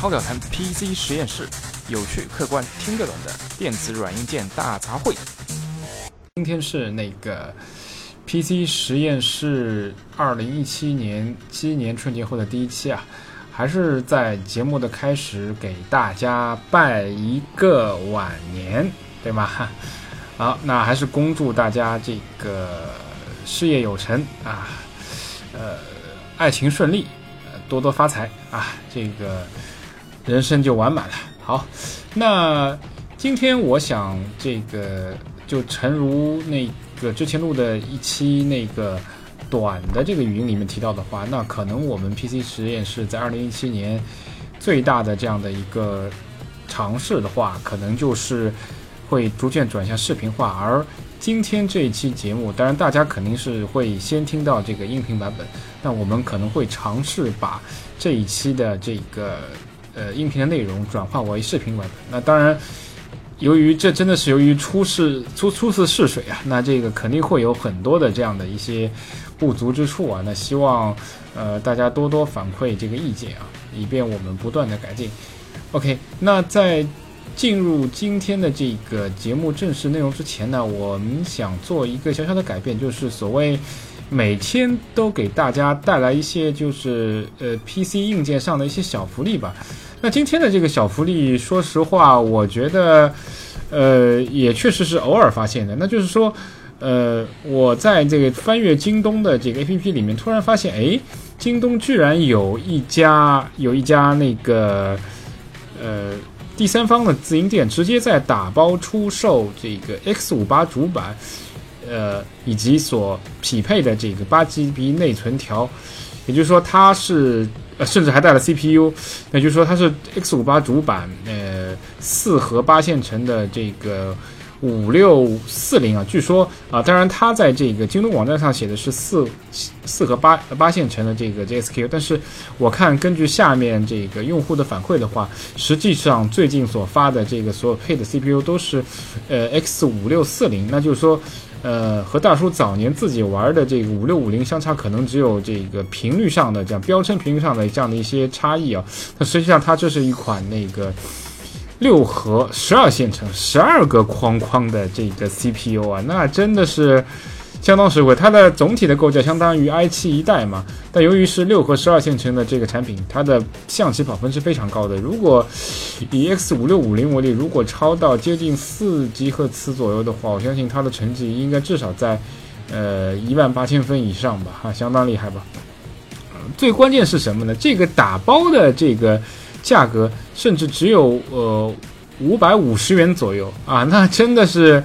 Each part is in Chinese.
超表谈 PC 实验室，有趣、客观、听得懂的电子软硬件大杂烩。今天是那个 PC 实验室二零一七年鸡年春节后的第一期啊，还是在节目的开始给大家拜一个晚年，对吗？好，那还是恭祝大家这个事业有成啊，呃，爱情顺利，多多发财啊，这个人生就完满了。好，那今天我想这个就诚如那个之前录的一期那个短的这个语音里面提到的话，那可能我们 PC 实验室在二零一七年最大的这样的一个尝试的话，可能就是。会逐渐转向视频化，而今天这一期节目，当然大家肯定是会先听到这个音频版本，那我们可能会尝试把这一期的这个呃音频的内容转化为视频文本。那当然，由于这真的是由于初试初初次试水啊，那这个肯定会有很多的这样的一些不足之处啊。那希望呃大家多多反馈这个意见啊，以便我们不断的改进。OK，那在。进入今天的这个节目正式内容之前呢，我们想做一个小小的改变，就是所谓每天都给大家带来一些就是呃 PC 硬件上的一些小福利吧。那今天的这个小福利，说实话，我觉得呃也确实是偶尔发现的。那就是说，呃，我在这个翻阅京东的这个 APP 里面，突然发现，哎，京东居然有一家有一家那个呃。第三方的自营店直接在打包出售这个 X 五八主板，呃，以及所匹配的这个八 GB 内存条，也就是说它是呃，甚至还带了 CPU，那就是说它是 X 五八主板，呃，四核八线程的这个。五六四零啊，据说啊，当然它在这个京东网站上写的是四四和八八线程的这个 JSQ，但是我看根据下面这个用户的反馈的话，实际上最近所发的这个所有配的 CPU 都是呃 X 五六四零，那就是说呃和大叔早年自己玩的这个五六五零相差可能只有这个频率上的这样标称频率上的这样的一些差异啊，那实际上它这是一款那个。六核十二线程，十二个框框的这个 CPU 啊，那真的是相当实惠。它的总体的构架相当于 i7 一代嘛，但由于是六核十二线程的这个产品，它的象棋跑分是非常高的。如果以 X 五六五零为例，如果超到接近四 G 赫兹左右的话，我相信它的成绩应该至少在呃一万八千分以上吧，哈，相当厉害吧。最关键是什么呢？这个打包的这个。价格甚至只有呃五百五十元左右啊，那真的是，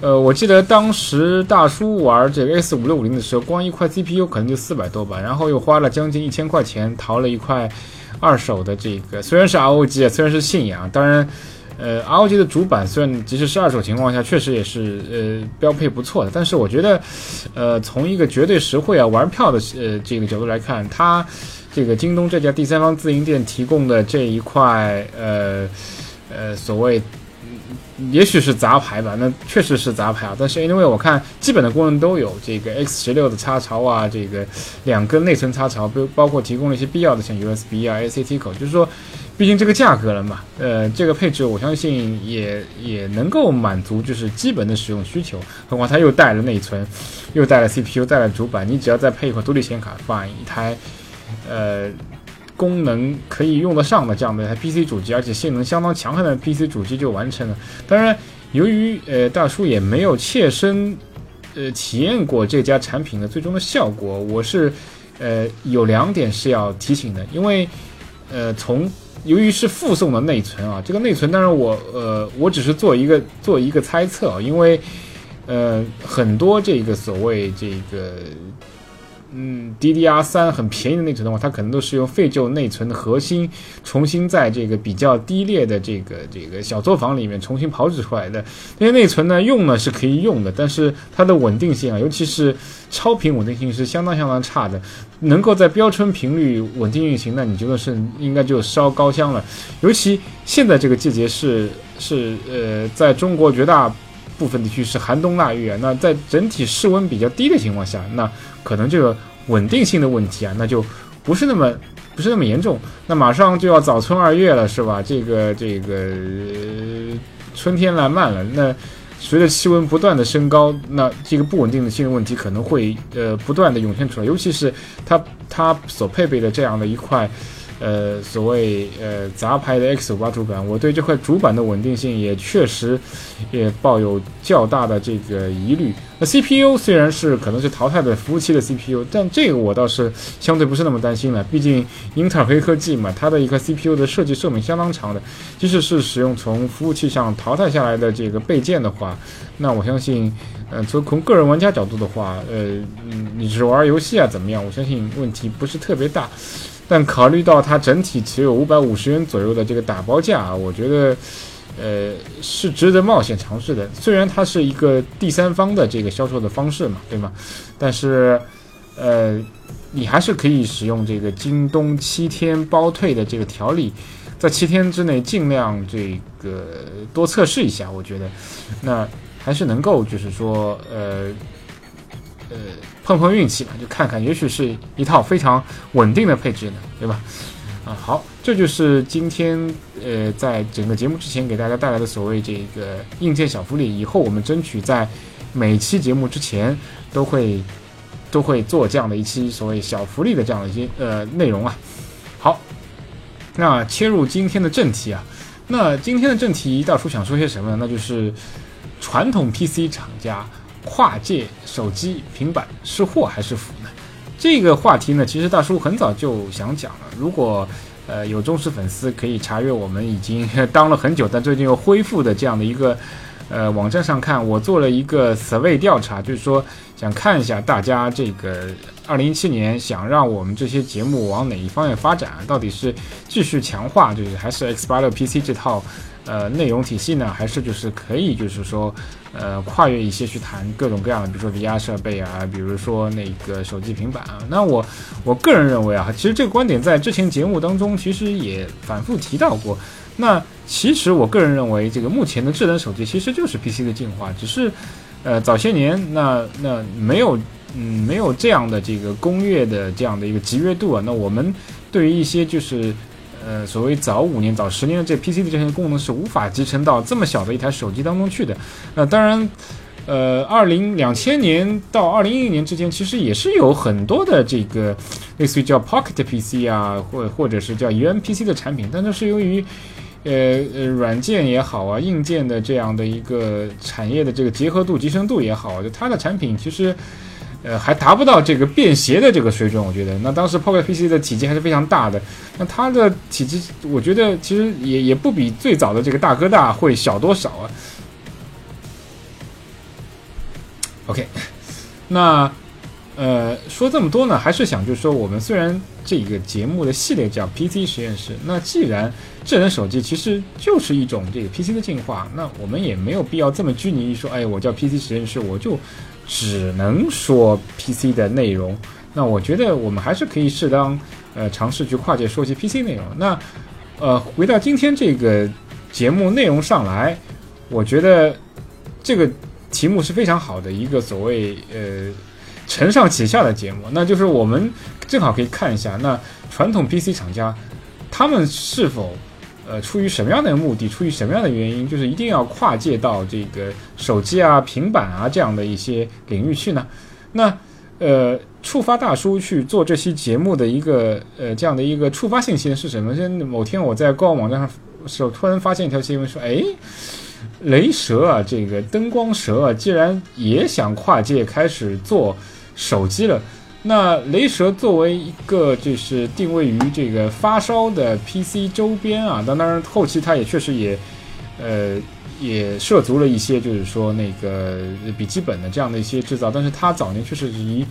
呃，我记得当时大叔玩这个 S 五六五零的时候，光一块 CPU 可能就四百多吧，然后又花了将近一千块钱淘了一块二手的这个，虽然是 ROG 啊，虽然是信仰，当然，呃，ROG 的主板虽然即使是二手情况下，确实也是呃标配不错的，但是我觉得，呃，从一个绝对实惠啊玩票的呃这个角度来看，它。这个京东这家第三方自营店提供的这一块，呃，呃，所谓，也许是杂牌吧，那确实是杂牌啊。但是因为我看基本的功能都有，这个 X 十六的插槽啊，这个两根内存插槽，包包括提供了一些必要的像 USB 啊、ACT 口，就是说，毕竟这个价格了嘛，呃，这个配置我相信也也能够满足就是基本的使用需求。何况它又带了内存，又带了 CPU，带了主板，你只要再配一块独立显卡，放一台。呃，功能可以用得上的这样的台 PC 主机，而且性能相当强悍的 PC 主机就完成了。当然，由于呃大叔也没有切身呃体验过这家产品的最终的效果，我是呃有两点是要提醒的。因为呃从由于是附送的内存啊，这个内存当然我呃我只是做一个做一个猜测啊，因为呃很多这个所谓这个。嗯，DDR 三很便宜的内存的话，它可能都是用废旧内存的核心，重新在这个比较低劣的这个这个小作坊里面重新炮制出来的。那些内存呢，用呢是可以用的，但是它的稳定性啊，尤其是超频稳定性是相当相当差的。能够在标称频率稳定运行，那你觉得是应该就烧高香了。尤其现在这个季节是是呃，在中国绝大部分地区是寒冬腊月，那在整体室温比较低的情况下，那可能这个稳定性的问题啊，那就不是那么不是那么严重。那马上就要早春二月了，是吧？这个这个春天来慢了，那随着气温不断的升高，那这个不稳定的性问题可能会呃不断的涌现出来，尤其是它它所配备的这样的一块。呃，所谓呃杂牌的 X 五八主板，我对这块主板的稳定性也确实也抱有较大的这个疑虑。那 CPU 虽然是可能是淘汰的服务器的 CPU，但这个我倒是相对不是那么担心了。毕竟英特尔黑科技嘛，它的一个 CPU 的设计寿命相当长的，即使是使用从服务器上淘汰下来的这个备件的话，那我相信，呃，从从个人玩家角度的话，呃，你是玩游戏啊怎么样？我相信问题不是特别大。但考虑到它整体只有五百五十元左右的这个打包价啊，我觉得，呃，是值得冒险尝试的。虽然它是一个第三方的这个销售的方式嘛，对吗？但是，呃，你还是可以使用这个京东七天包退的这个条例，在七天之内尽量这个多测试一下。我觉得，那还是能够就是说，呃。呃，碰碰运气吧，就看看，也许是一套非常稳定的配置呢，对吧？啊，好，这就是今天呃，在整个节目之前给大家带来的所谓这个硬件小福利。以后我们争取在每期节目之前都会都会做这样的一期所谓小福利的这样的一些呃内容啊。好，那切入今天的正题啊，那今天的正题大叔想说些什么？那就是传统 PC 厂家。跨界手机、平板是祸还是福呢？这个话题呢，其实大叔很早就想讲了。如果呃有忠实粉丝，可以查阅我们已经当了很久，但最近又恢复的这样的一个呃网站上看，我做了一个 survey 调查，就是说想看一下大家这个二零一七年想让我们这些节目往哪一方面发展，到底是继续强化，就是还是 X 八六 PC 这套。呃，内容体系呢，还是就是可以，就是说，呃，跨越一些去谈各种各样的，比如说 VR 设备啊，比如说那个手机、平板啊。那我我个人认为啊，其实这个观点在之前节目当中其实也反复提到过。那其实我个人认为，这个目前的智能手机其实就是 PC 的进化，只是，呃，早些年那那没有，嗯，没有这样的这个工业的这样的一个集约度啊。那我们对于一些就是。呃，所谓早五年、早十年的这 PC 的这些功能是无法集成到这么小的一台手机当中去的。那当然，呃，二零两千年到二零一零年之间，其实也是有很多的这个类似于叫 Pocket PC 啊，或或者是叫 UMPC 的产品，但是是由于呃呃软件也好啊，硬件的这样的一个产业的这个结合度、集成度也好，就它的产品其实。呃，还达不到这个便携的这个水准，我觉得。那当时 Pocket PC 的体积还是非常大的，那它的体积，我觉得其实也也不比最早的这个大哥大会小多少啊。OK，那呃说这么多呢，还是想就是说，我们虽然这个节目的系列叫 PC 实验室，那既然智能手机其实就是一种这个 PC 的进化，那我们也没有必要这么拘泥于说，哎，我叫 PC 实验室，我就。只能说 PC 的内容，那我觉得我们还是可以适当呃尝试去跨界说些 PC 内容。那呃回到今天这个节目内容上来，我觉得这个题目是非常好的一个所谓呃承上启下的节目，那就是我们正好可以看一下那传统 PC 厂家他们是否。呃，出于什么样的目的，出于什么样的原因，就是一定要跨界到这个手机啊、平板啊这样的一些领域去呢？那呃，触发大叔去做这期节目的一个呃这样的一个触发信息是什么？就某天我在官网网站上时候，突然发现一条新闻说，哎，雷蛇啊，这个灯光蛇啊，既然也想跨界开始做手机了。那雷蛇作为一个就是定位于这个发烧的 PC 周边啊，当然后期它也确实也，呃，也涉足了一些就是说那个笔记本的这样的一些制造，但是它早年确实是以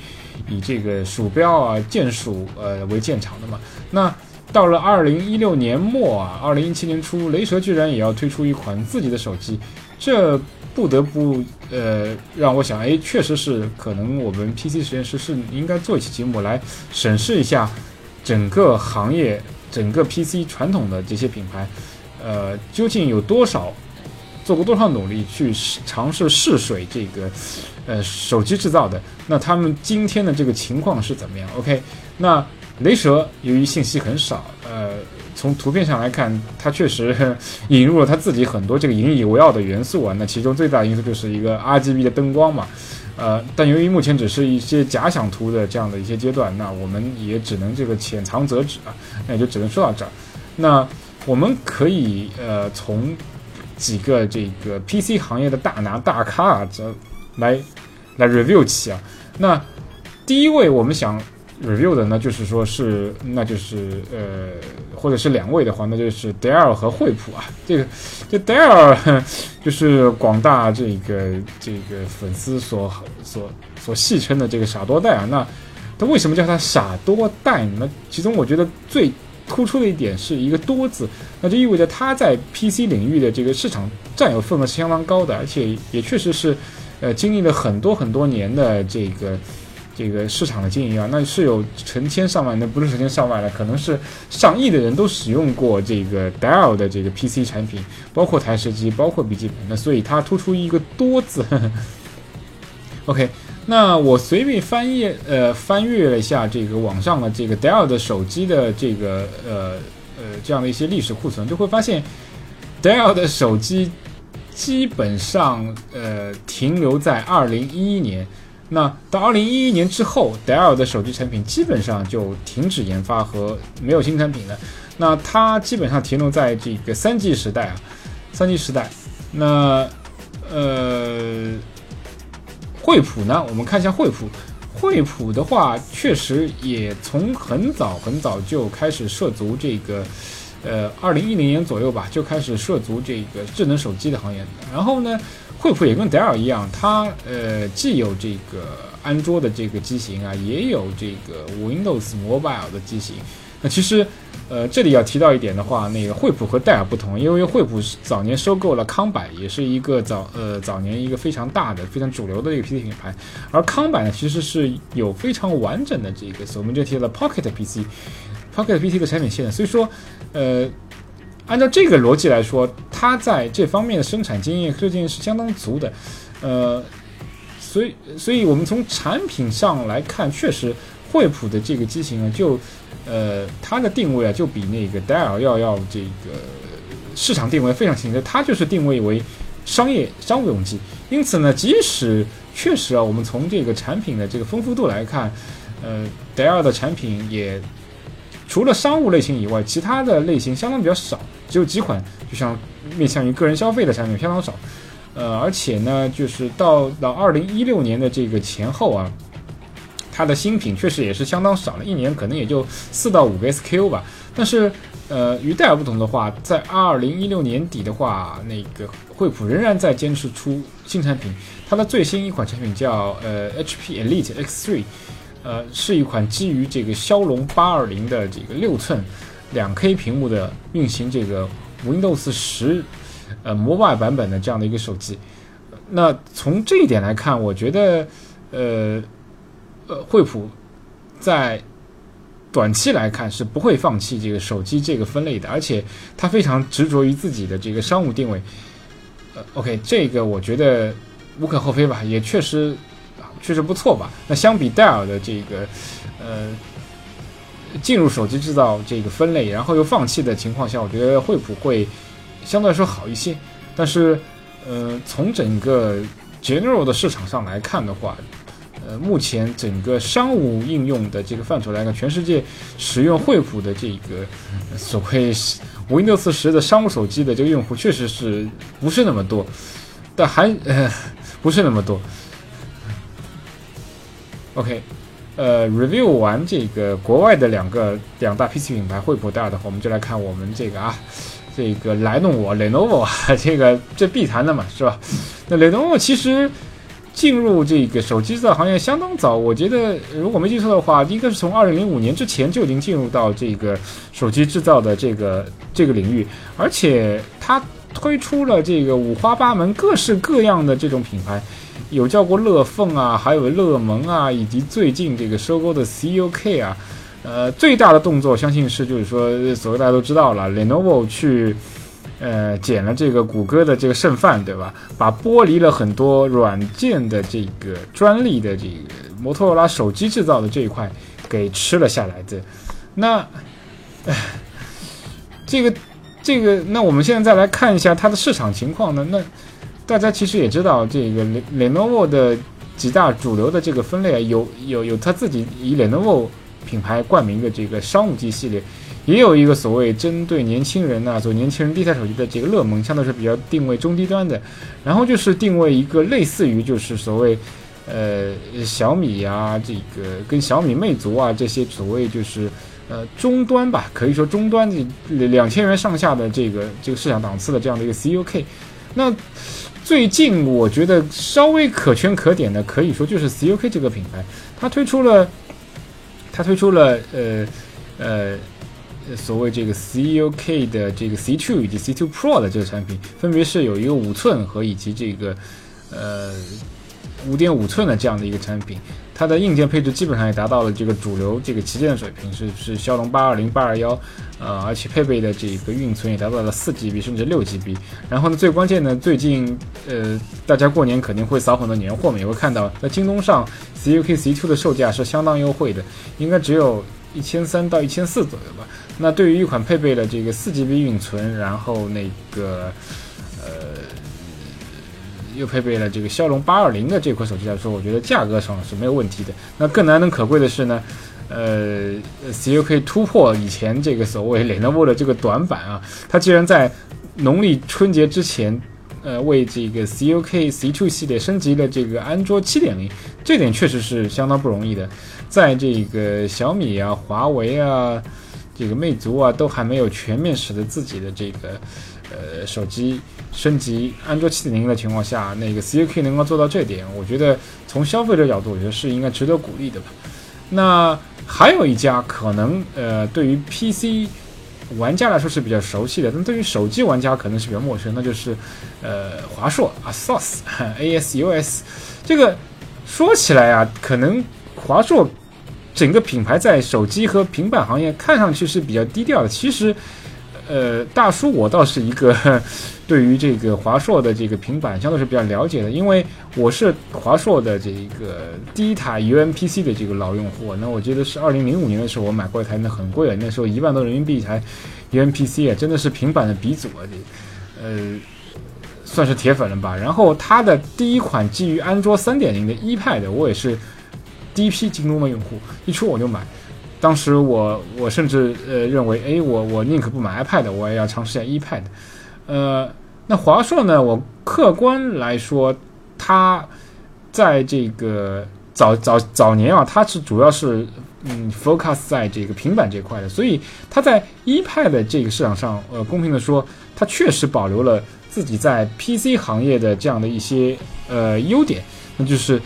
以这个鼠标啊键鼠呃为建厂的嘛。那到了二零一六年末啊，二零一七年初，雷蛇居然也要推出一款自己的手机，这。不得不呃让我想，哎，确实是可能我们 PC 实验室是应该做一期节目来审视一下整个行业、整个 PC 传统的这些品牌，呃，究竟有多少做过多少努力去尝试试水这个呃手机制造的？那他们今天的这个情况是怎么样？OK，那雷蛇由于信息很少，呃，从图片上来看，它确实 引入了它自己很多这个引以为傲的元素啊。那其中最大的因素就是一个 RGB 的灯光嘛，呃，但由于目前只是一些假想图的这样的一些阶段，那我们也只能这个浅尝辄止啊，那也就只能说到这儿。那我们可以呃从几个这个 PC 行业的大拿大咖啊，这来来 review 起啊。那第一位我们想。Review 的呢，就是说是，那就是呃，或者是两位的话，那就是戴尔和惠普啊。这个这戴尔 就是广大这个这个粉丝所所所戏称的这个傻多戴啊。那他为什么叫他傻多戴呢？其中我觉得最突出的一点是一个多字，那就意味着他在 PC 领域的这个市场占有份额是相当高的，而且也确实是呃经历了很多很多年的这个。这个市场的经营啊，那是有成千上万，那不是成千上万的，可能是上亿的人都使用过这个 Dell 的这个 PC 产品，包括台式机，包括笔记本。那所以它突出一个多字。OK，那我随便翻页呃翻阅了一下这个网上的这个 Dell 的手机的这个呃呃这样的一些历史库存，就会发现 Dell 的手机基本上呃停留在二零一一年。那到二零一一年之后，戴尔的手机产品基本上就停止研发和没有新产品了。那它基本上停留在这个三 G 时代啊，三 G 时代。那呃，惠普呢？我们看一下惠普。惠普的话，确实也从很早很早就开始涉足这个，呃，二零一零年左右吧，就开始涉足这个智能手机的行业。然后呢？惠普也跟戴尔一样，它呃既有这个安卓的这个机型啊，也有这个 Windows Mobile 的机型。那其实呃这里要提到一点的话，那个惠普和戴尔不同，因为惠普早年收购了康柏，也是一个早呃早年一个非常大的、非常主流的一个 PC 品牌。而康柏呢，其实是有非常完整的这个所，我们就提到了 Pocket PC，Pocket PC 的产品线。所以说，呃。按照这个逻辑来说，它在这方面的生产经验、科技是相当足的，呃，所以，所以我们从产品上来看，确实，惠普的这个机型啊，就，呃，它的定位啊，就比那个戴尔要要这个市场定位非常清晰，它就是定位为商业商务用机。因此呢，即使确实啊，我们从这个产品的这个丰富度来看，呃，戴尔的产品也。除了商务类型以外，其他的类型相当比较少，只有几款，就像面向于个人消费的产品相当少。呃，而且呢，就是到到二零一六年的这个前后啊，它的新品确实也是相当少了，一年可能也就四到五个 SKU 吧。但是，呃，与戴尔不同的话，在二零一六年底的话，那个惠普仍然在坚持出新产品，它的最新一款产品叫呃 HP Elite X3。呃，是一款基于这个骁龙八二零的这个六寸两 K 屏幕的运行这个 Windows 十呃 Mobile 版本的这样的一个手机。那从这一点来看，我觉得呃呃惠普在短期来看是不会放弃这个手机这个分类的，而且它非常执着于自己的这个商务定位。呃，OK，这个我觉得无可厚非吧，也确实。确实不错吧？那相比戴尔的这个，呃，进入手机制造这个分类，然后又放弃的情况下，我觉得惠普会相对来说好一些。但是，呃，从整个 general 的市场上来看的话，呃，目前整个商务应用的这个范畴来看，全世界使用惠普的这个所谓 Windows 十的商务手机的这个用户，确实是不是那么多，但还呃不是那么多。OK，呃，review 完这个国外的两个两大 PC 品牌惠普、戴尔的话，我们就来看我们这个啊，这个来弄我 Lenovo 啊，这个这必谈的嘛，是吧？那 Lenovo 其实进入这个手机制造行业相当早，我觉得如果没记错的话，应该是从二零零五年之前就已经进入到这个手机制造的这个这个领域，而且它推出了这个五花八门、各式各样的这种品牌。有叫过乐凤啊，还有乐檬啊，以及最近这个收购的 CUK 啊，呃，最大的动作相信是就是说，所谓大家都知道了，Lenovo 去呃捡了这个谷歌的这个剩饭，对吧？把剥离了很多软件的这个专利的这个摩托罗拉手机制造的这一块，给吃了下来的。那，这个这个，那我们现在再来看一下它的市场情况呢？那大家其实也知道，这个 Lenovo 的几大主流的这个分类啊，有有有它自己以 Lenovo 品牌冠名的这个商务机系列。也有一个所谓针对年轻人呐，做年轻人第一台手机的这个乐檬，相对是比较定位中低端的。然后就是定位一个类似于就是所谓，呃，小米呀，这个跟小米、魅族啊这些所谓就是呃中端吧，可以说中端的两千元上下的这个这个市场档次的这样的一个 CUK。那最近我觉得稍微可圈可点的，可以说就是 CUK 这个品牌，它推出了，它推出了呃呃。所谓这个 CUK 的这个 C2 以及 C2 Pro 的这个产品，分别是有一个五寸和以及这个呃五点五寸的这样的一个产品，它的硬件配置基本上也达到了这个主流这个旗舰水平，是是骁龙八二零、八二幺，呃，而且配备的这个运存也达到了四 GB 甚至六 GB。然后呢，最关键呢，最近呃大家过年肯定会扫很多年货嘛，也会看到在京东上，C U K C Two 的售价是相当优惠的，应该只有一千三到一千四左右吧。那对于一款配备了这个四 GB 运存，然后那个又配备了这个骁龙八二零的这款手机来说，我觉得价格上是没有问题的。那更难能可贵的是呢，呃，CUK 突破以前这个所谓 Lenovo 的这个短板啊，它竟然在农历春节之前，呃，为这个 CUK C Two 系列升级了这个安卓七点零，这点确实是相当不容易的。在这个小米啊、华为啊。这个魅族啊，都还没有全面使得自己的这个呃手机升级安卓七点零的情况下，那个 CUK 能够做到这点，我觉得从消费者角度，我觉得是应该值得鼓励的吧。那还有一家可能呃，对于 PC 玩家来说是比较熟悉的，但对于手机玩家可能是比较陌生，那就是呃华硕 ASUS ASUS 这个说起来啊，可能华硕。整个品牌在手机和平板行业看上去是比较低调的。其实，呃，大叔我倒是一个对于这个华硕的这个平板相对是比较了解的，因为我是华硕的这个第一台 UMPC 的这个老用户。那我记得是二零零五年的时候我买过一台，那很贵啊，那时候一万多人民币一台 UMPC 啊，真的是平板的鼻祖啊，这呃算是铁粉了吧。然后它的第一款基于安卓三点零的 iPad，我也是。第一批京东的用户一出我就买，当时我我甚至呃认为，哎，我我宁可不买 iPad，我也要尝试一下 iPad。呃，那华硕呢？我客观来说，它在这个早早早年啊，它是主要是嗯 focus 在这个平板这块的，所以它在 iPad 这个市场上，呃，公平的说，它确实保留了自己在 PC 行业的这样的一些呃优点，那就是。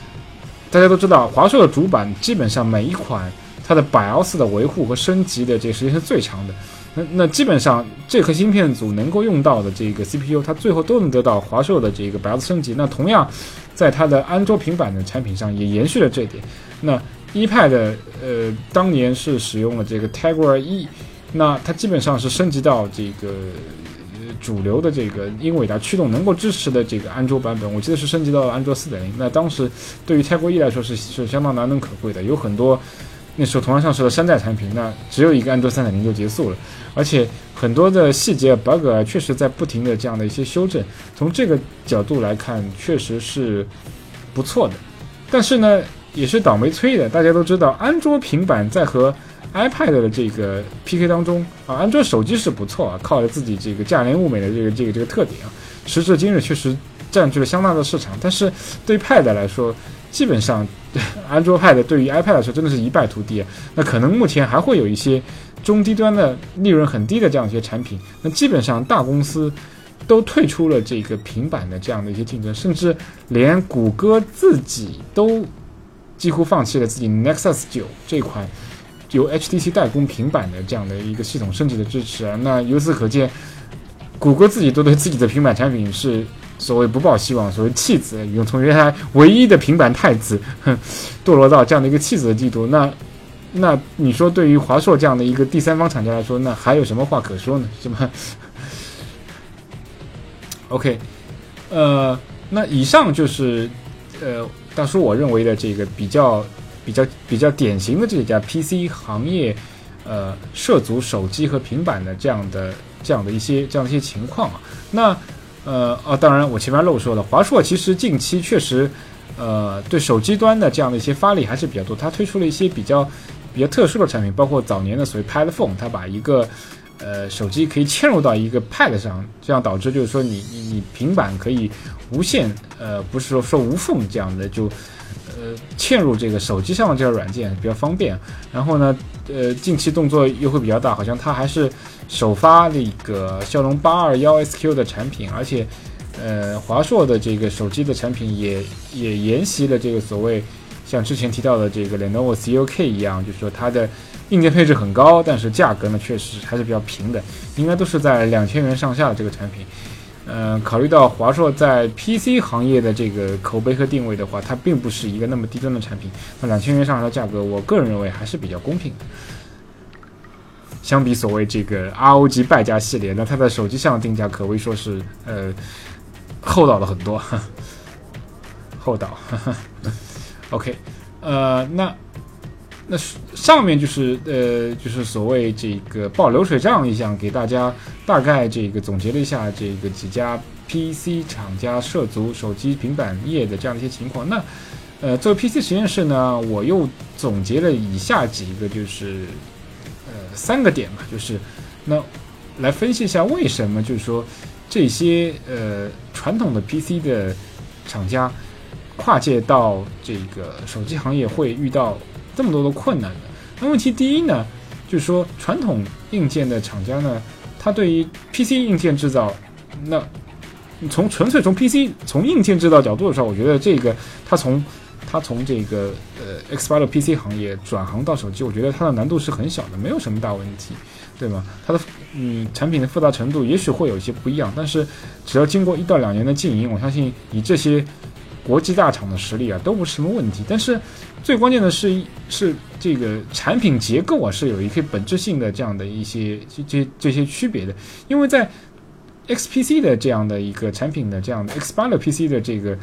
大家都知道，华硕的主板基本上每一款它的 BIOS 的维护和升级的这个时间是最长的。那那基本上这颗芯片组能够用到的这个 CPU，它最后都能得到华硕的这个 BIOS 升级。那同样，在它的安卓平板的产品上也延续了这点。那 iPad 呃当年是使用了这个 Tegra 一，那它基本上是升级到这个。主流的这个英伟达驱动能够支持的这个安卓版本，我记得是升级到了安卓四点零。那当时对于泰国一来说是是相当难能可贵的，有很多那时候同样上市的山寨产品，那只有一个安卓三点零就结束了，而且很多的细节 bug 啊，确实在不停的这样的一些修正。从这个角度来看，确实是不错的。但是呢，也是倒霉催的。大家都知道，安卓平板在和 iPad 的这个 PK 当中啊，安卓手机是不错啊，靠着自己这个价廉物美的这个这个这个特点啊，时至今日确实占据了相当的市场。但是对 Pad 来说，基本上 安卓 Pad 对于 iPad 来说真的是一败涂地啊。那可能目前还会有一些中低端的利润很低的这样一些产品，那基本上大公司都退出了这个平板的这样的一些竞争，甚至连谷歌自己都几乎放弃了自己 Nexus 九这款。由 HTC 代工平板的这样的一个系统升级的支持啊，那由此可见，谷歌自己都对自己的平板产品是所谓不抱希望，所谓弃子，已经从原来唯一的平板太子，哼，堕落到这样的一个弃子的地步，那那你说对于华硕这样的一个第三方厂家来说，那还有什么话可说呢？是吧？OK，呃，那以上就是呃，大叔我认为的这个比较。比较比较典型的这家 PC 行业，呃，涉足手机和平板的这样的这样的一些这样的一些情况啊。那呃啊，当然我前面漏说了，华硕其实近期确实呃对手机端的这样的一些发力还是比较多，它推出了一些比较比较特殊的产品，包括早年的所谓 Pad Phone，它把一个呃手机可以嵌入到一个 Pad 上，这样导致就是说你你你平板可以无线呃不是说说无缝这样的就。呃，嵌入这个手机上的这个软件比较方便。然后呢，呃，近期动作又会比较大，好像它还是首发那个骁龙八二幺 SQ 的产品，而且，呃，华硕的这个手机的产品也也沿袭了这个所谓像之前提到的这个 Lenovo CUK 一样，就是说它的硬件配置很高，但是价格呢确实还是比较平的，应该都是在两千元上下的这个产品。嗯，考虑到华硕在 PC 行业的这个口碑和定位的话，它并不是一个那么低端的产品。那两千元上下的价格，我个人认为还是比较公平的。相比所谓这个 ROG 败家系列，那它在手机上的定价可谓说是呃厚道了很多，厚道。OK，呃，那。那上面就是呃，就是所谓这个报流水账一项，给大家大概这个总结了一下这个几家 PC 厂家涉足手机平板业的这样的一些情况。那呃，作为 PC 实验室呢，我又总结了以下几个，就是三个点嘛，就是那来分析一下为什么就是说这些呃传统的 PC 的厂家跨界到这个手机行业会遇到。这么多的困难的，那问题第一呢，就是说传统硬件的厂家呢，它对于 PC 硬件制造，那从纯粹从 PC 从硬件制造角度上，我觉得这个它从他从这个呃 X 八六 PC 行业转行到手机，我觉得它的难度是很小的，没有什么大问题，对吗？它的嗯产品的复杂程度也许会有一些不一样，但是只要经过一到两年的经营，我相信以这些。国际大厂的实力啊，都不是什么问题。但是最关键的是，是这个产品结构啊，是有一些本质性的这样的一些这这这些区别的。因为在 XPC 的这样的一个产品的这样的 X 八六 PC 的这个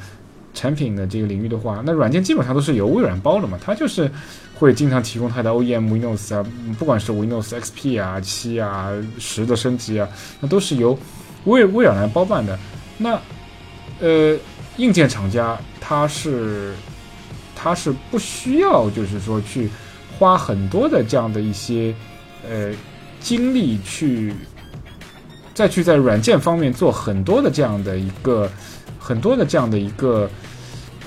产品的这个领域的话，那软件基本上都是由微软包的嘛，它就是会经常提供它的 OEM Windows 啊，不管是 Windows XP 啊、七啊、十的升级啊，那都是由微微软来包办的。那呃。硬件厂家，他是，他是不需要，就是说去花很多的这样的一些呃精力去再去在软件方面做很多的这样的一个很多的这样的一个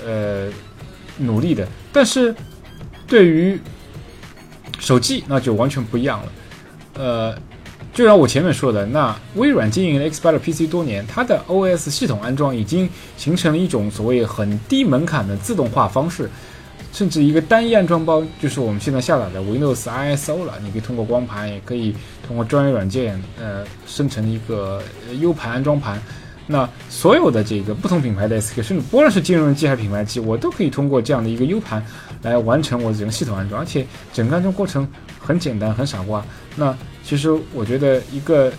呃努力的。但是对于手机，那就完全不一样了，呃。就像我前面说的，那微软经营 X 八六 PC 多年，它的 OS 系统安装已经形成了一种所谓很低门槛的自动化方式，甚至一个单一安装包就是我们现在下载的 Windows ISO 了。你可以通过光盘，也可以通过专业软件，呃，生成一个 U 盘安装盘。那所有的这个不同品牌的 SK，甚至不论是金融机还是品牌机，我都可以通过这样的一个 U 盘来完成我整个系统安装，而且整个安装过程很简单，很傻瓜。那其实我觉得一个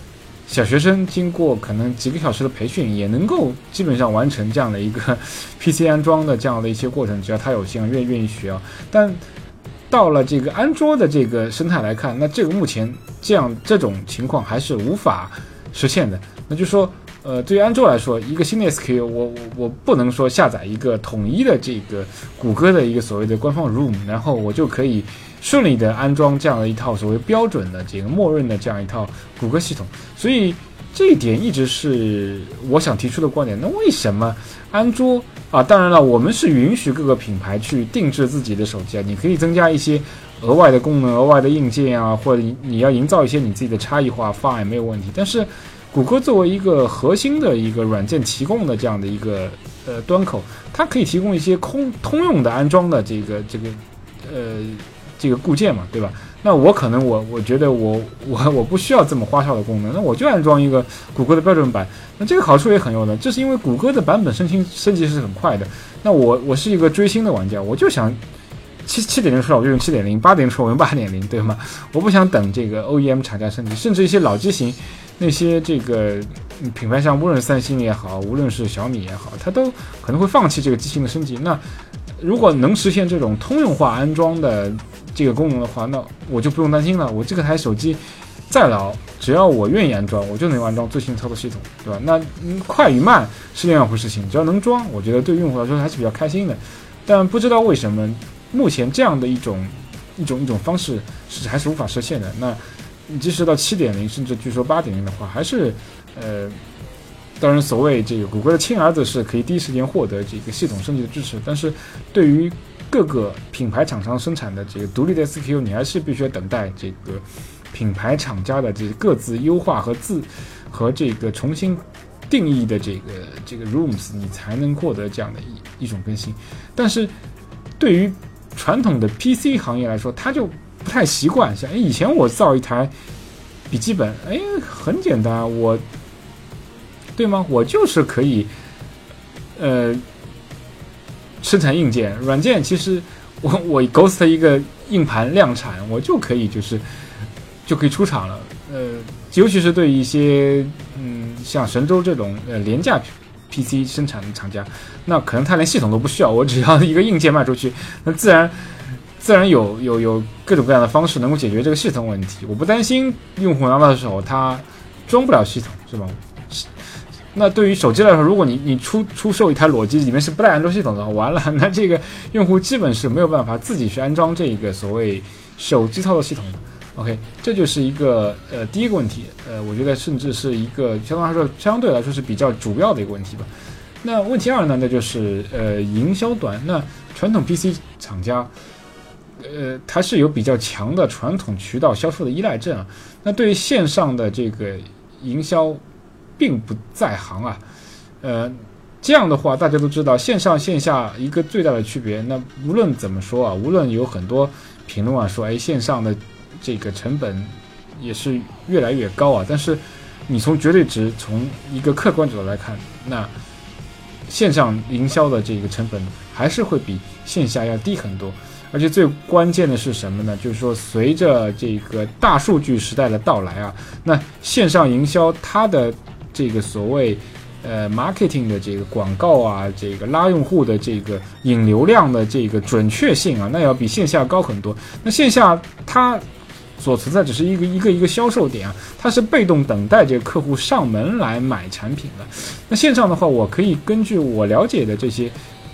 小学生经过可能几个小时的培训，也能够基本上完成这样的一个 PC 安装的这样的一些过程，只要他有心，愿愿意学啊。但到了这个安卓的这个生态来看，那这个目前这样这种情况还是无法实现的。那就说。呃，对于安卓来说，一个新的 SKU，我我我不能说下载一个统一的这个谷歌的一个所谓的官方 ROM，然后我就可以顺利的安装这样的一套所谓标准的这个默认的这样一套谷歌系统。所以这一点一直是我想提出的观点。那为什么安卓啊？当然了，我们是允许各个品牌去定制自己的手机啊，你可以增加一些额外的功能、额外的硬件啊，或者你你要营造一些你自己的差异化，fine 没有问题。但是谷歌作为一个核心的一个软件提供的这样的一个呃端口，它可以提供一些空通用的安装的这个这个呃这个固件嘛，对吧？那我可能我我觉得我我 我不需要这么花哨的功能，那我就安装一个谷歌的标准版。那这个好处也很有的，这是因为谷歌的版本升级升级是很快的。那我我是一个追星的玩家，我就想七七点零出来我就用七点零，八点零出来我用八点零，对吗？我不想等这个 OEM 厂家升级，甚至一些老机型。那些这个品牌像，无论三星也好，无论是小米也好，它都可能会放弃这个机型的升级。那如果能实现这种通用化安装的这个功能的话，那我就不用担心了。我这个台手机再老，只要我愿意安装，我就能安装最新操作系统，对吧？那快与慢是另外一回事情，只要能装，我觉得对用户来说还是比较开心的。但不知道为什么，目前这样的一种一种一种方式是还是无法实现的。那即使到七点零，甚至据说八点零的话，还是呃。当然，所谓这个谷歌的亲儿子是可以第一时间获得这个系统升级的支持，但是对于各个品牌厂商生产的这个独立的 SKU，你还是必须要等待这个品牌厂家的这各自优化和自和这个重新定义的这个这个 rooms，你才能获得这样的一一种更新。但是对于传统的 PC 行业来说，它就不太习惯。像以前我造一台笔记本，哎，很简单，我。对吗？我就是可以，呃，生产硬件、软件。其实我 我 Ghost 一个硬盘量产，我就可以就是就可以出厂了。呃，尤其是对一些嗯像神州这种呃廉价 PC 生产的厂家，那可能他连系统都不需要，我只要一个硬件卖出去，那自然自然有有有各种各样的方式能够解决这个系统问题。我不担心用户拿到的时候他装不了系统，是吧？那对于手机来说，如果你你出出售一台裸机，里面是不带安卓系统的，完了，那这个用户基本是没有办法自己去安装这一个所谓手机操作系统。OK，这就是一个呃第一个问题，呃，我觉得甚至是一个相对来说相对来说是比较主要的一个问题吧。那问题二呢，那就是呃营销端，那传统 PC 厂家，呃，它是有比较强的传统渠道销售的依赖症啊。那对于线上的这个营销。并不在行啊，呃，这样的话，大家都知道线上线下一个最大的区别。那无论怎么说啊，无论有很多评论啊说，哎，线上的这个成本也是越来越高啊。但是你从绝对值，从一个客观角度来看，那线上营销的这个成本还是会比线下要低很多。而且最关键的是什么呢？就是说，随着这个大数据时代的到来啊，那线上营销它的这个所谓，呃，marketing 的这个广告啊，这个拉用户的这个引流量的这个准确性啊，那要比线下高很多。那线下它所存在只是一个一个一个销售点啊，它是被动等待这个客户上门来买产品的。那线上的话，我可以根据我了解的这些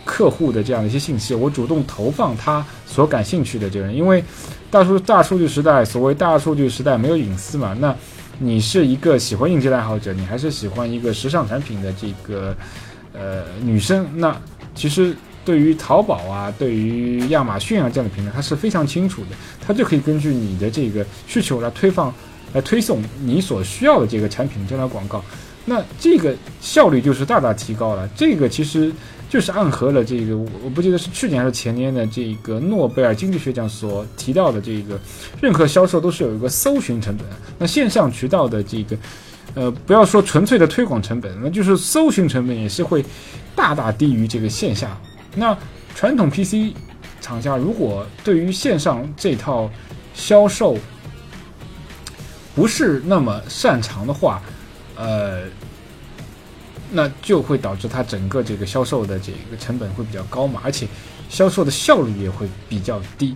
客户的这样的一些信息，我主动投放他所感兴趣的这个人，因为大数大数据时代，所谓大数据时代没有隐私嘛，那。你是一个喜欢硬件爱好者，你还是喜欢一个时尚产品的这个呃女生？那其实对于淘宝啊，对于亚马逊啊这样的平台，它是非常清楚的，它就可以根据你的这个需求来推放、来推送你所需要的这个产品这样的广告，那这个效率就是大大提高了。这个其实。就是暗合了这个，我不记得是去年还是前年的这个诺贝尔经济学奖所提到的这个，任何销售都是有一个搜寻成本。那线上渠道的这个，呃，不要说纯粹的推广成本，那就是搜寻成本也是会大大低于这个线下。那传统 PC 厂家如果对于线上这套销售不是那么擅长的话，呃。那就会导致它整个这个销售的这个成本会比较高嘛，而且销售的效率也会比较低，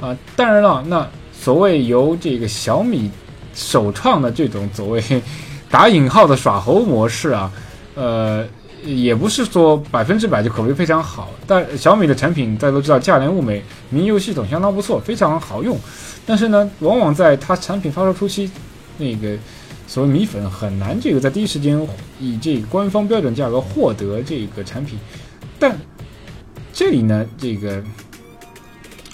啊，当然了，那所谓由这个小米首创的这种所谓打引号的耍猴模式啊，呃，也不是说百分之百就口碑非常好，但小米的产品大家都知道价廉物美，民用系统相当不错，非常好用，但是呢，往往在它产品发售初期，那个。所谓米粉很难这个在第一时间以这个官方标准价格获得这个产品，但这里呢，这个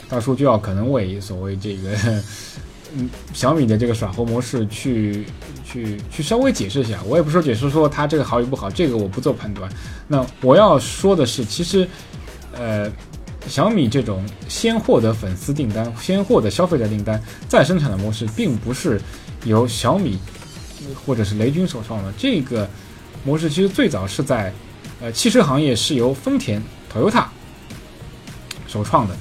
大叔就要可能为所谓这个 嗯小米的这个耍猴模式去去去稍微解释一下。我也不说解释说它这个好与不好，这个我不做判断。那我要说的是，其实呃小米这种先获得粉丝订单、先获得消费者订单再生产的模式，并不是由小米。或者是雷军首创的这个模式，其实最早是在呃汽车行业是由丰田 Toyota 首创的，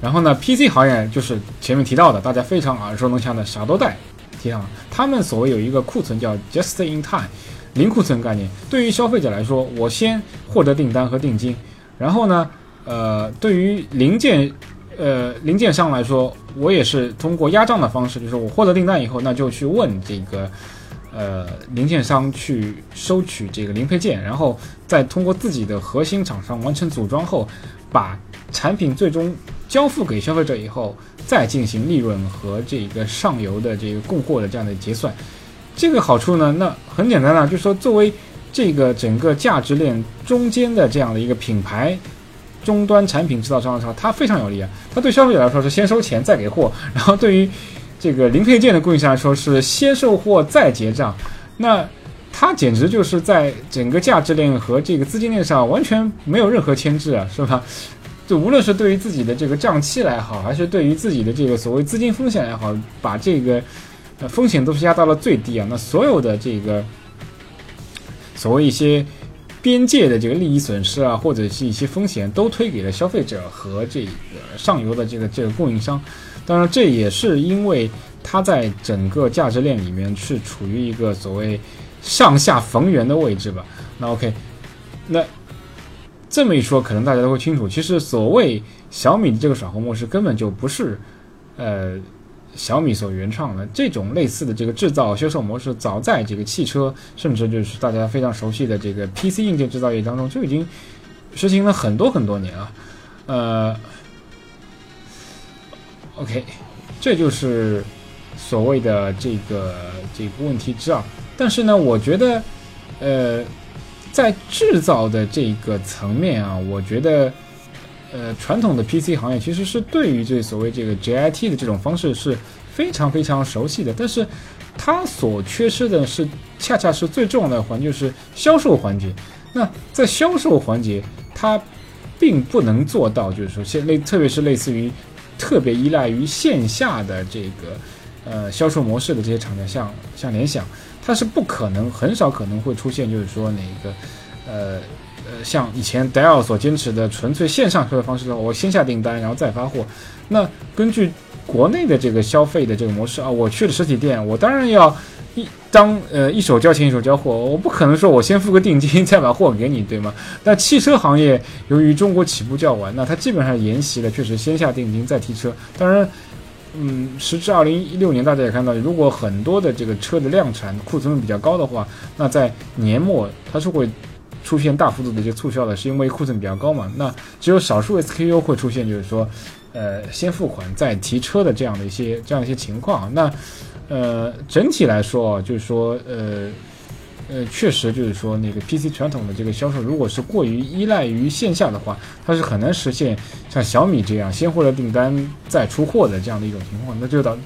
然后呢，PC 行业就是前面提到的大家非常耳熟能详的傻多带提上了。他们所谓有一个库存叫 Just in Time 零库存概念，对于消费者来说，我先获得订单和定金，然后呢，呃，对于零件，呃，零件商来说，我也是通过压账的方式，就是我获得订单以后，那就去问这个，呃，零件商去收取这个零配件，然后再通过自己的核心厂商完成组装后，把产品最终交付给消费者以后，再进行利润和这个上游的这个供货的这样的结算。这个好处呢，那很简单了，就是说作为这个整个价值链中间的这样的一个品牌。终端产品制造商的时候，它非常有利啊！它对消费者来说是先收钱再给货，然后对于这个零配件的供应商来说是先售货再结账。那它简直就是在整个价值链和这个资金链上完全没有任何牵制啊，是吧？就无论是对于自己的这个账期来好，还是对于自己的这个所谓资金风险来好，把这个呃风险都是压到了最低啊。那所有的这个所谓一些。边界的这个利益损失啊，或者是一些风险，都推给了消费者和这个上游的这个这个供应商。当然，这也是因为它在整个价值链里面是处于一个所谓上下逢源的位置吧。那 OK，那这么一说，可能大家都会清楚，其实所谓小米的这个耍猴模式根本就不是呃。小米所原创的这种类似的这个制造销售模式，早在这个汽车，甚至就是大家非常熟悉的这个 PC 硬件制造业当中就已经实行了很多很多年了。呃，OK，这就是所谓的这个这个问题之二。但是呢，我觉得，呃，在制造的这个层面啊，我觉得。呃，传统的 PC 行业其实是对于这所谓这个 JIT 的这种方式是非常非常熟悉的，但是它所缺失的是，恰恰是最重要的环节，就是销售环节。那在销售环节，它并不能做到，就是说，现类特别是类似于特别依赖于线下的这个呃销售模式的这些厂家，像像联想，它是不可能，很少可能会出现，就是说哪个呃。呃，像以前戴尔所坚持的纯粹线上销售方式的话，我先下订单，然后再发货。那根据国内的这个消费的这个模式啊，我去了实体店，我当然要一当呃一手交钱一手交货，我不可能说我先付个定金再把货给你，对吗？那汽车行业由于中国起步较晚，那它基本上沿袭了确实先下定金再提车。当然，嗯，时至二零一六年，大家也看到，如果很多的这个车的量产库存比较高的话，那在年末它是会。出现大幅度的一些促销的，是因为库存比较高嘛？那只有少数 SKU 会出现，就是说，呃，先付款再提车的这样的一些这样一些情况。那，呃，整体来说啊，就是说，呃，呃，确实就是说，那个 PC 传统的这个销售，如果是过于依赖于线下的话，它是很难实现像小米这样先获得订单再出货的这样的一种情况。那就导，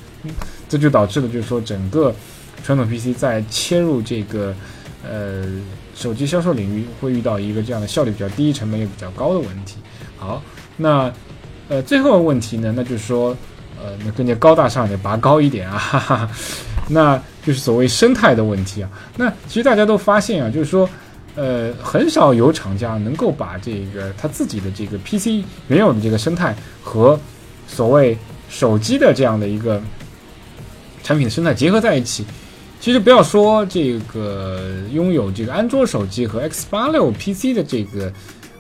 这就导致了就是说，整个传统 PC 在切入这个，呃。手机销售领域会遇到一个这样的效率比较低、成本也比较高的问题。好，那呃，最后的问题呢，那就是说，呃，那更加高大上一点，拔高一点啊，哈哈，那就是所谓生态的问题啊。那其实大家都发现啊，就是说，呃，很少有厂家能够把这个他自己的这个 PC 原有的这个生态和所谓手机的这样的一个产品的生态结合在一起。其实不要说这个拥有这个安卓手机和 X 八六 PC 的这个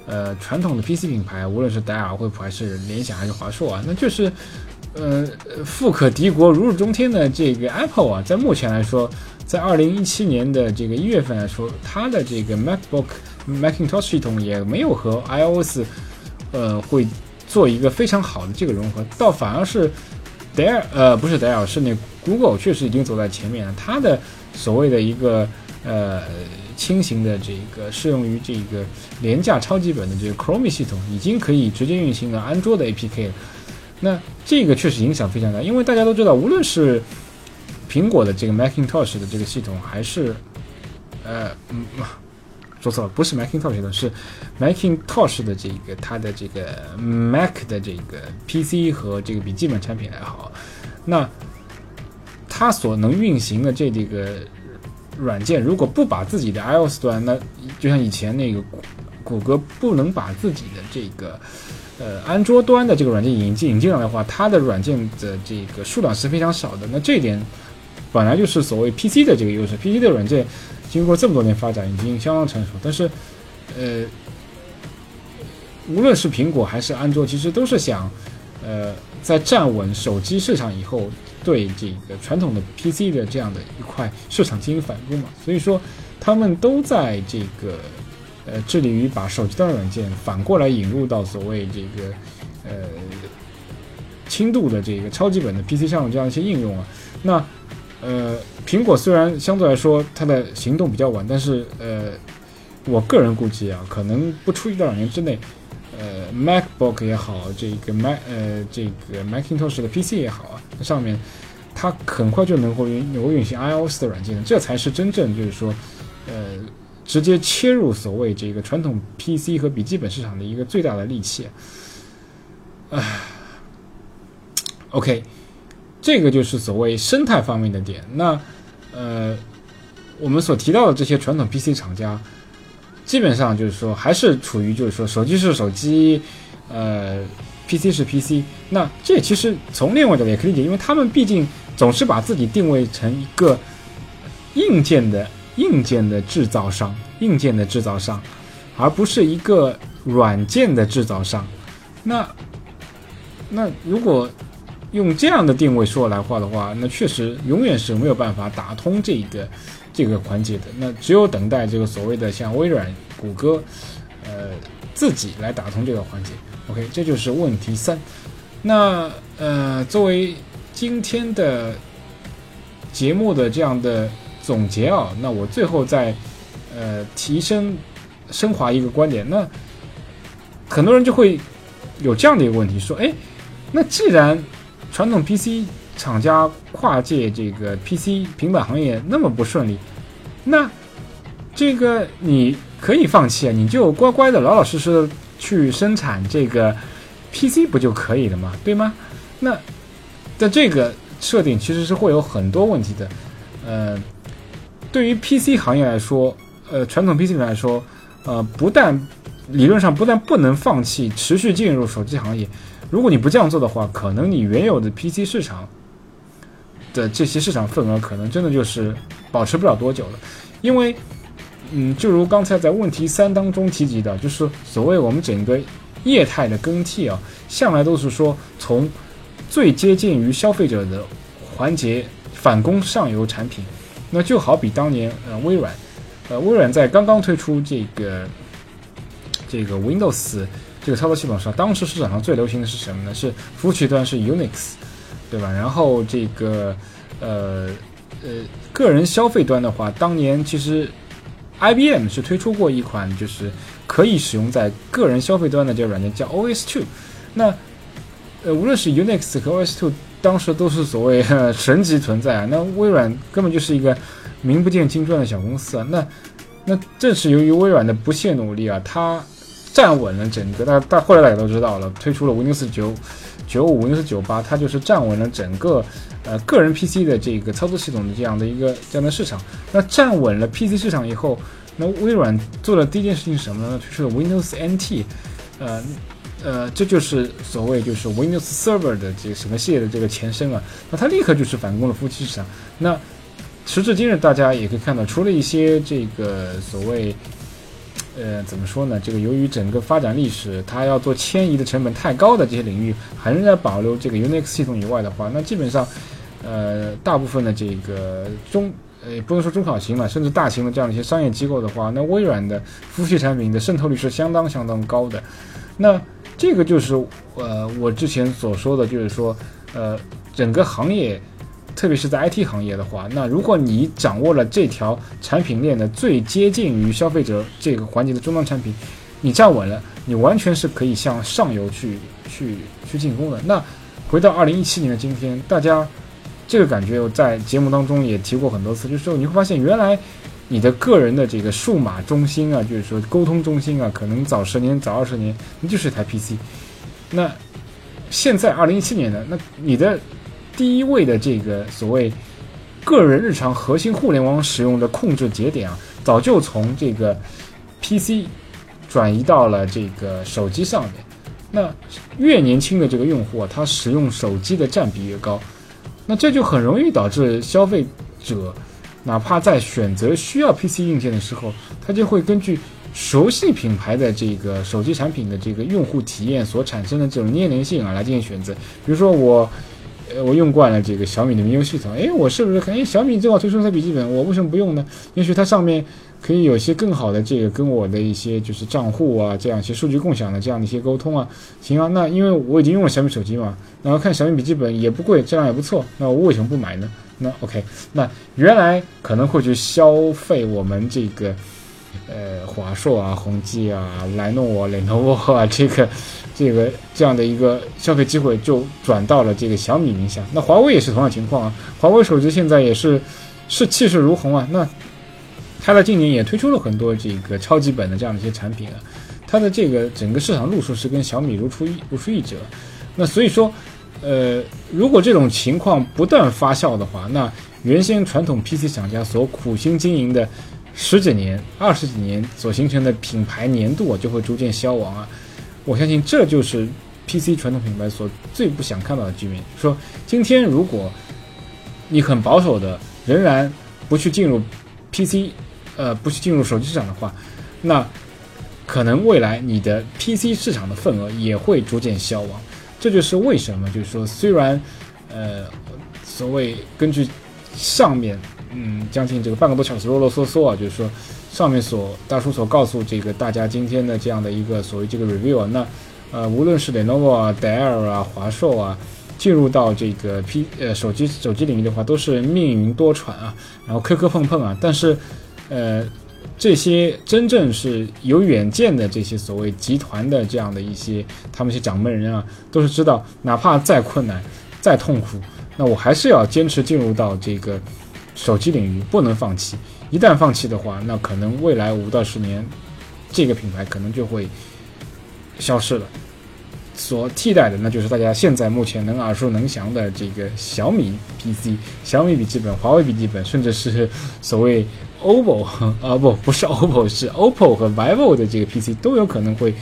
呃传统的 PC 品牌，无论是戴尔、惠普还是联想还是华硕啊，那就是呃富可敌国、如日中天的这个 Apple 啊，在目前来说，在二零一七年的这个一月份来说，它的这个 MacBook Macintosh 系统也没有和 iOS 呃会做一个非常好的这个融合，倒反而是。戴尔呃不是戴尔是那 Google 确实已经走在前面了，它的所谓的一个呃轻型的这个适用于这个廉价超级本的这个 Chrome 系统，已经可以直接运行了安卓的 APK 了。那这个确实影响非常大，因为大家都知道，无论是苹果的这个 Macintosh 的这个系统，还是呃嗯。说错了，不是 Macintosh 的，是 Macintosh 的这个它的这个 Mac 的这个 PC 和这个笔记本产品来好，那它所能运行的这这个软件，如果不把自己的 iOS 端，那就像以前那个谷歌不能把自己的这个呃安卓端的这个软件引进引进来的话，它的软件的这个数量是非常少的。那这一点本来就是所谓 PC 的这个优势，PC 的软件。经过这么多年发展，已经相当成熟。但是，呃，无论是苹果还是安卓，其实都是想，呃，在站稳手机市场以后，对这个传统的 PC 的这样的一块市场进行反攻嘛。所以说，他们都在这个，呃，致力于把手机端软件反过来引入到所谓这个，呃，轻度的这个超基本的 PC 上的这样一些应用啊。那，呃，苹果虽然相对来说它的行动比较晚，但是，呃。我个人估计啊，可能不出一到两年之内，呃，MacBook 也好，这个 Mac 呃这个 Macintosh 的 PC 也好啊，上面它很快就能够运能够运行 iOS 的软件，这才是真正就是说，呃，直接切入所谓这个传统 PC 和笔记本市场的一个最大的利器。唉，OK，这个就是所谓生态方面的点。那呃，我们所提到的这些传统 PC 厂家。基本上就是说，还是处于就是说，手机是手机，呃，PC 是 PC。那这其实从另外角度也可以理解，因为他们毕竟总是把自己定位成一个硬件的硬件的制造商，硬件的制造商，而不是一个软件的制造商。那那如果用这样的定位说来话的话，那确实永远是没有办法打通这个。这个环节的，那只有等待这个所谓的像微软、谷歌，呃，自己来打通这个环节。OK，这就是问题三。那呃，作为今天的节目的这样的总结啊，那我最后再呃提升升华一个观点。那很多人就会有这样的一个问题，说，哎，那既然传统 PC 厂家跨界这个 PC 平板行业那么不顺利，那这个你可以放弃啊，你就乖乖的、老老实实的去生产这个 PC 不就可以了吗？对吗？那在这个设定其实是会有很多问题的。呃，对于 PC 行业来说，呃，传统 PC 来说，呃，不但理论上不但不能放弃持续进入手机行业，如果你不这样做的话，可能你原有的 PC 市场。的这些市场份额可能真的就是保持不了多久了，因为，嗯，就如刚才在问题三当中提及的，就是所谓我们整个业态的更替啊，向来都是说从最接近于消费者的环节反攻上游产品，那就好比当年呃微软，呃微软在刚刚推出这个这个 Windows 这个操作系统时，当时市场上最流行的是什么呢？是服务器端是 Unix。对吧？然后这个，呃，呃，个人消费端的话，当年其实，IBM 是推出过一款就是可以使用在个人消费端的这个软件，叫 OS2。那，呃，无论是 Unix 和 OS2，当时都是所谓 神级存在啊。那微软根本就是一个名不见经传的小公司啊。那，那正是由于微软的不懈努力啊，它站稳了整个。但但后来大家都知道了，推出了 Windows 九。九五 Windows 九八，它就是站稳了整个呃个人 PC 的这个操作系统的这样的一个这样的市场。那站稳了 PC 市场以后，那微软做的第一件事情是什么呢？推出了 Windows NT，呃呃，这就是所谓就是 Windows Server 的这个什么系列的这个前身啊。那它立刻就是反攻了服务器市场。那时至今日，大家也可以看到，除了一些这个所谓。呃，怎么说呢？这个由于整个发展历史，它要做迁移的成本太高的这些领域，还仍在保留这个 Unix 系统以外的话，那基本上，呃，大部分的这个中，呃，不能说中小型了，甚至大型的这样的一些商业机构的话，那微软的服务器产品的渗透率是相当相当高的。那这个就是呃，我之前所说的就是说，呃，整个行业。特别是在 IT 行业的话，那如果你掌握了这条产品链的最接近于消费者这个环节的终端产品，你站稳了，你完全是可以向上游去去去进攻的。那回到二零一七年的今天，大家这个感觉我在节目当中也提过很多次，就是说你会发现原来你的个人的这个数码中心啊，就是说沟通中心啊，可能早十年早二十年那就是一台 PC。那现在二零一七年呢，那你的。第一位的这个所谓个人日常核心互联网使用的控制节点啊，早就从这个 PC 转移到了这个手机上面。那越年轻的这个用户啊，他使用手机的占比越高，那这就很容易导致消费者哪怕在选择需要 PC 硬件的时候，它就会根据熟悉品牌的这个手机产品的这个用户体验所产生的这种粘连性啊，来进行选择。比如说我，呃，我用惯了这个小米的民用系统，哎，我是不是看，哎，小米正好推出台笔记本，我为什么不用呢？也许它上面可以有些更好的这个跟我的一些就是账户啊，这样一些数据共享的这样的一些沟通啊。行啊，那因为我已经用了小米手机嘛，然后看小米笔记本也不贵，质量也不错，那我为什么不买呢？那 OK，那原来可能会去消费我们这个。呃，华硕啊，宏基啊，莱诺啊联想啊，这个，这个这样的一个消费机会就转到了这个小米名下。那华为也是同样情况啊，华为手机现在也是是气势如虹啊。那它在今年也推出了很多这个超级本的这样的一些产品啊，它的这个整个市场路数是跟小米如出一如出一辙。那所以说，呃，如果这种情况不断发酵的话，那原先传统 PC 厂家所苦心经营的。十几年、二十几年所形成的品牌年度啊，就会逐渐消亡啊！我相信这就是 PC 传统品牌所最不想看到的局面。说今天如果你很保守的，仍然不去进入 PC，呃，不去进入手机市场的话，那可能未来你的 PC 市场的份额也会逐渐消亡。这就是为什么，就是说，虽然呃，所谓根据上面。嗯，将近这个半个多小时啰啰嗦嗦啊，就是说，上面所大叔所告诉这个大家今天的这样的一个所谓这个 review 啊，那呃，无论是 Lenovo 啊、戴尔啊、华硕啊，进入到这个 P 呃手机手机领域的话，都是命运多舛啊，然后磕磕碰碰啊，但是呃，这些真正是有远见的这些所谓集团的这样的一些他们一些掌门人啊，都是知道，哪怕再困难、再痛苦，那我还是要坚持进入到这个。手机领域不能放弃，一旦放弃的话，那可能未来五到十年，这个品牌可能就会消失了。所替代的，那就是大家现在目前能耳熟能详的这个小米 PC、小米笔记本、华为笔记本，甚至是所谓 OPPO 啊，不，不是 OPPO，是 OPPO 和 VIVO 的这个 PC 都有可能会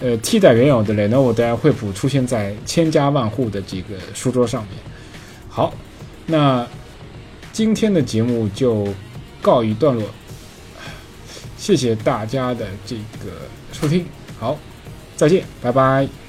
呃替代原有的 Lenovo、戴尔、惠普出现在千家万户的这个书桌上面。好，那。今天的节目就告一段落，谢谢大家的这个收听，好，再见，拜拜。